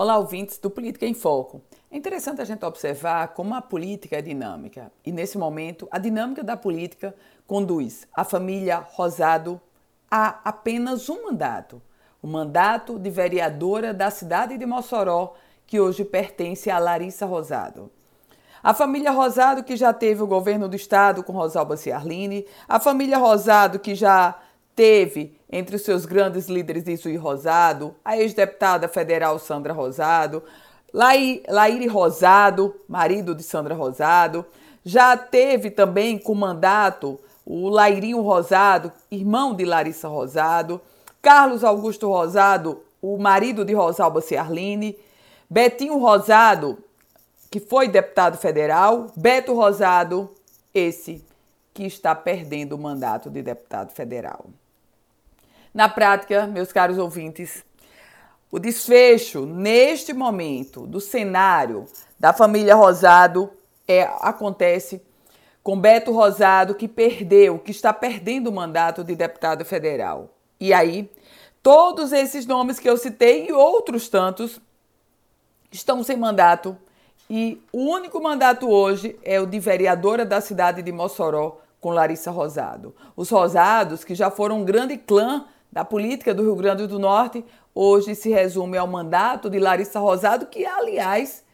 Olá, ouvintes do Política em Foco. É interessante a gente observar como a política é dinâmica e, nesse momento, a dinâmica da política conduz a família Rosado a apenas um mandato o mandato de vereadora da cidade de Mossoró, que hoje pertence a Larissa Rosado. A família Rosado, que já teve o governo do estado com Rosalba Ciarline, a família Rosado, que já teve entre os seus grandes líderes Isui Rosado, a ex-deputada federal Sandra Rosado, Laíre Rosado, marido de Sandra Rosado, já teve também com mandato o Lairinho Rosado, irmão de Larissa Rosado, Carlos Augusto Rosado, o marido de Rosalba Ciarline, Betinho Rosado, que foi deputado federal, Beto Rosado, esse que está perdendo o mandato de deputado federal. Na prática, meus caros ouvintes, o desfecho neste momento do cenário da família Rosado é, acontece com Beto Rosado, que perdeu, que está perdendo o mandato de deputado federal. E aí, todos esses nomes que eu citei e outros tantos estão sem mandato. E o único mandato hoje é o de vereadora da cidade de Mossoró, com Larissa Rosado. Os Rosados, que já foram um grande clã da política do Rio Grande do Norte, hoje se resume ao mandato de Larissa Rosado, que, aliás,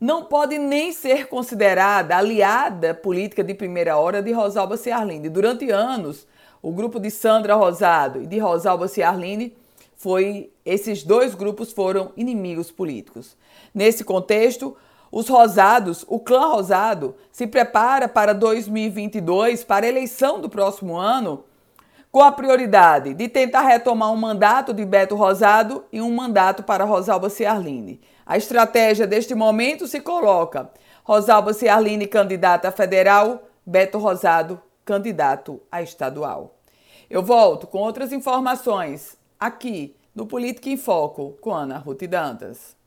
não pode nem ser considerada aliada política de primeira hora de Rosalba Ciarline. Durante anos, o grupo de Sandra Rosado e de Rosalba Ciarline foi esses dois grupos foram inimigos políticos. Nesse contexto, os Rosados, o clã Rosado, se prepara para 2022, para a eleição do próximo ano, com a prioridade de tentar retomar um mandato de Beto Rosado e um mandato para Rosalba Ciarline. A estratégia deste momento se coloca Rosalba Ciarline candidata federal, Beto Rosado candidato a estadual. Eu volto com outras informações aqui no Política em Foco com Ana Ruth Dantas.